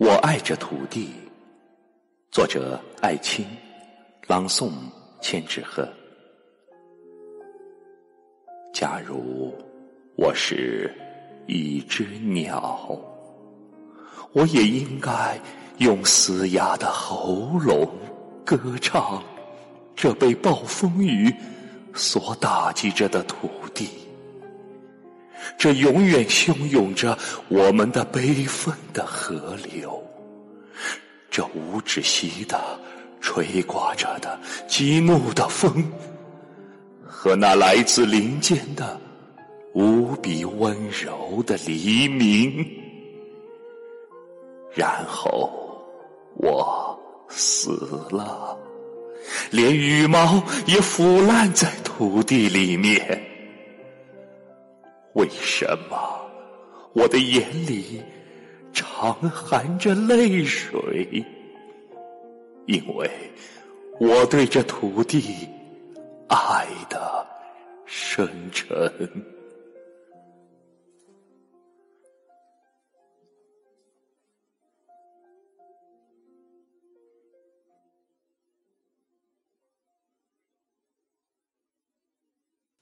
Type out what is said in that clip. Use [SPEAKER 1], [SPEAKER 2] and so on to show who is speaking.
[SPEAKER 1] 我爱着土地。作者：艾青，朗诵：千纸鹤。假如我是一只鸟，我也应该用嘶哑的喉咙歌唱这被暴风雨所打击着的土地。这永远汹涌着我们的悲愤的河流，这无止息的吹刮着的激怒的风，和那来自林间的无比温柔的黎明。然后我死了，连羽毛也腐烂在土地里面。为什么我的眼里常含着泪水？因为我对这土地爱的深沉。